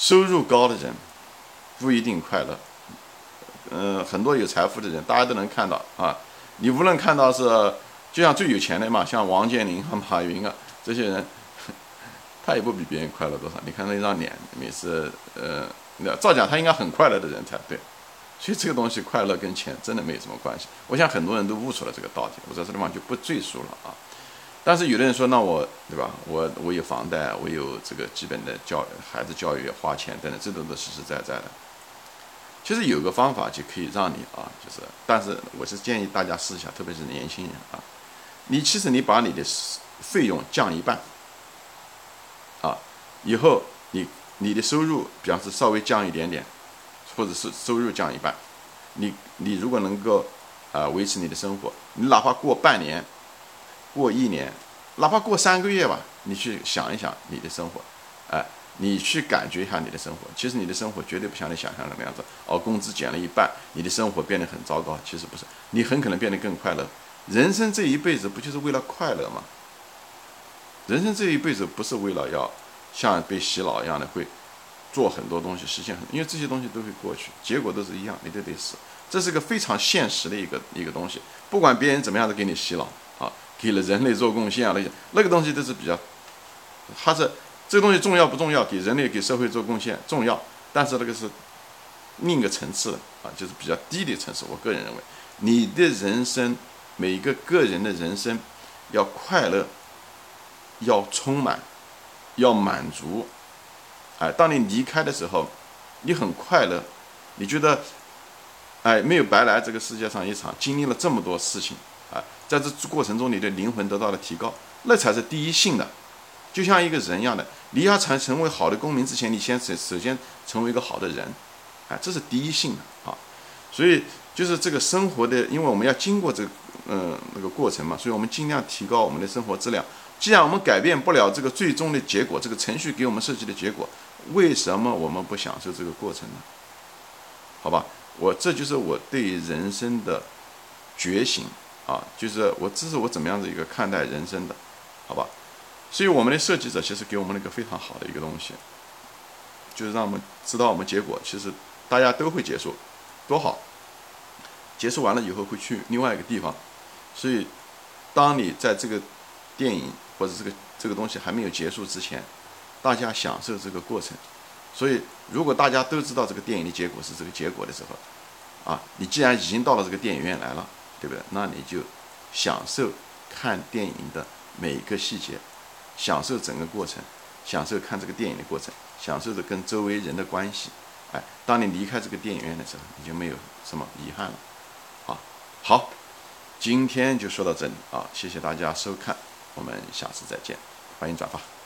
收入高的人不一定快乐。嗯，很多有财富的人，大家都能看到啊。你无论看到是，就像最有钱的嘛，像王健林和 马云啊这些人，他也不比别人快乐多少。你看那张脸，每次呃，那照讲他应该很快乐的人才对。所以这个东西快乐跟钱真的没有什么关系。我想很多人都悟出了这个道理，我在这地方就不赘述了啊。但是有的人说，那我对吧？我我有房贷，我有这个基本的教孩子教育花钱等等，这都是实实在在的。其实有个方法就可以让你啊，就是，但是我是建议大家试一下，特别是年轻人啊，你其实你把你的费用降一半，啊，以后你你的收入，比方是稍微降一点点，或者是收入降一半，你你如果能够啊维持你的生活，你哪怕过半年，过一年，哪怕过三个月吧，你去想一想你的生活，哎。你去感觉一下你的生活，其实你的生活绝对不像你想象的那样子。哦，工资减了一半，你的生活变得很糟糕。其实不是，你很可能变得更快乐。人生这一辈子不就是为了快乐吗？人生这一辈子不是为了要像被洗脑一样的会做很多东西，实现很，因为这些东西都会过去，结果都是一样，你都得死。这是个非常现实的一个一个东西。不管别人怎么样的给你洗脑，给了人类做贡献啊那些，那个东西都是比较，它是。这个东西重要不重要？给人类、给社会做贡献重要，但是那个是另一个层次的啊，就是比较低的层次。我个人认为，你的人生，每一个个人的人生，要快乐，要充满，要满足。哎，当你离开的时候，你很快乐，你觉得，哎，没有白来这个世界上一场，经历了这么多事情啊，在这过程中，你的灵魂得到了提高，那才是第一性的。就像一个人一样的，你要成成为好的公民之前，你先首首先成为一个好的人，哎，这是第一性的啊。所以就是这个生活的，因为我们要经过这个嗯那个过程嘛，所以我们尽量提高我们的生活质量。既然我们改变不了这个最终的结果，这个程序给我们设计的结果，为什么我们不享受这个过程呢？好吧，我这就是我对人生的觉醒啊，就是我这是我怎么样的一个看待人生的，好吧？所以我们的设计者其实给我们了一个非常好的一个东西，就是让我们知道我们结果其实大家都会结束，多好！结束完了以后会去另外一个地方，所以当你在这个电影或者这个这个东西还没有结束之前，大家享受这个过程。所以如果大家都知道这个电影的结果是这个结果的时候，啊，你既然已经到了这个电影院来了，对不对？那你就享受看电影的每一个细节。享受整个过程，享受看这个电影的过程，享受着跟周围人的关系。哎，当你离开这个电影院的时候，你就没有什么遗憾了。好，好，今天就说到这里啊，谢谢大家收看，我们下次再见，欢迎转发。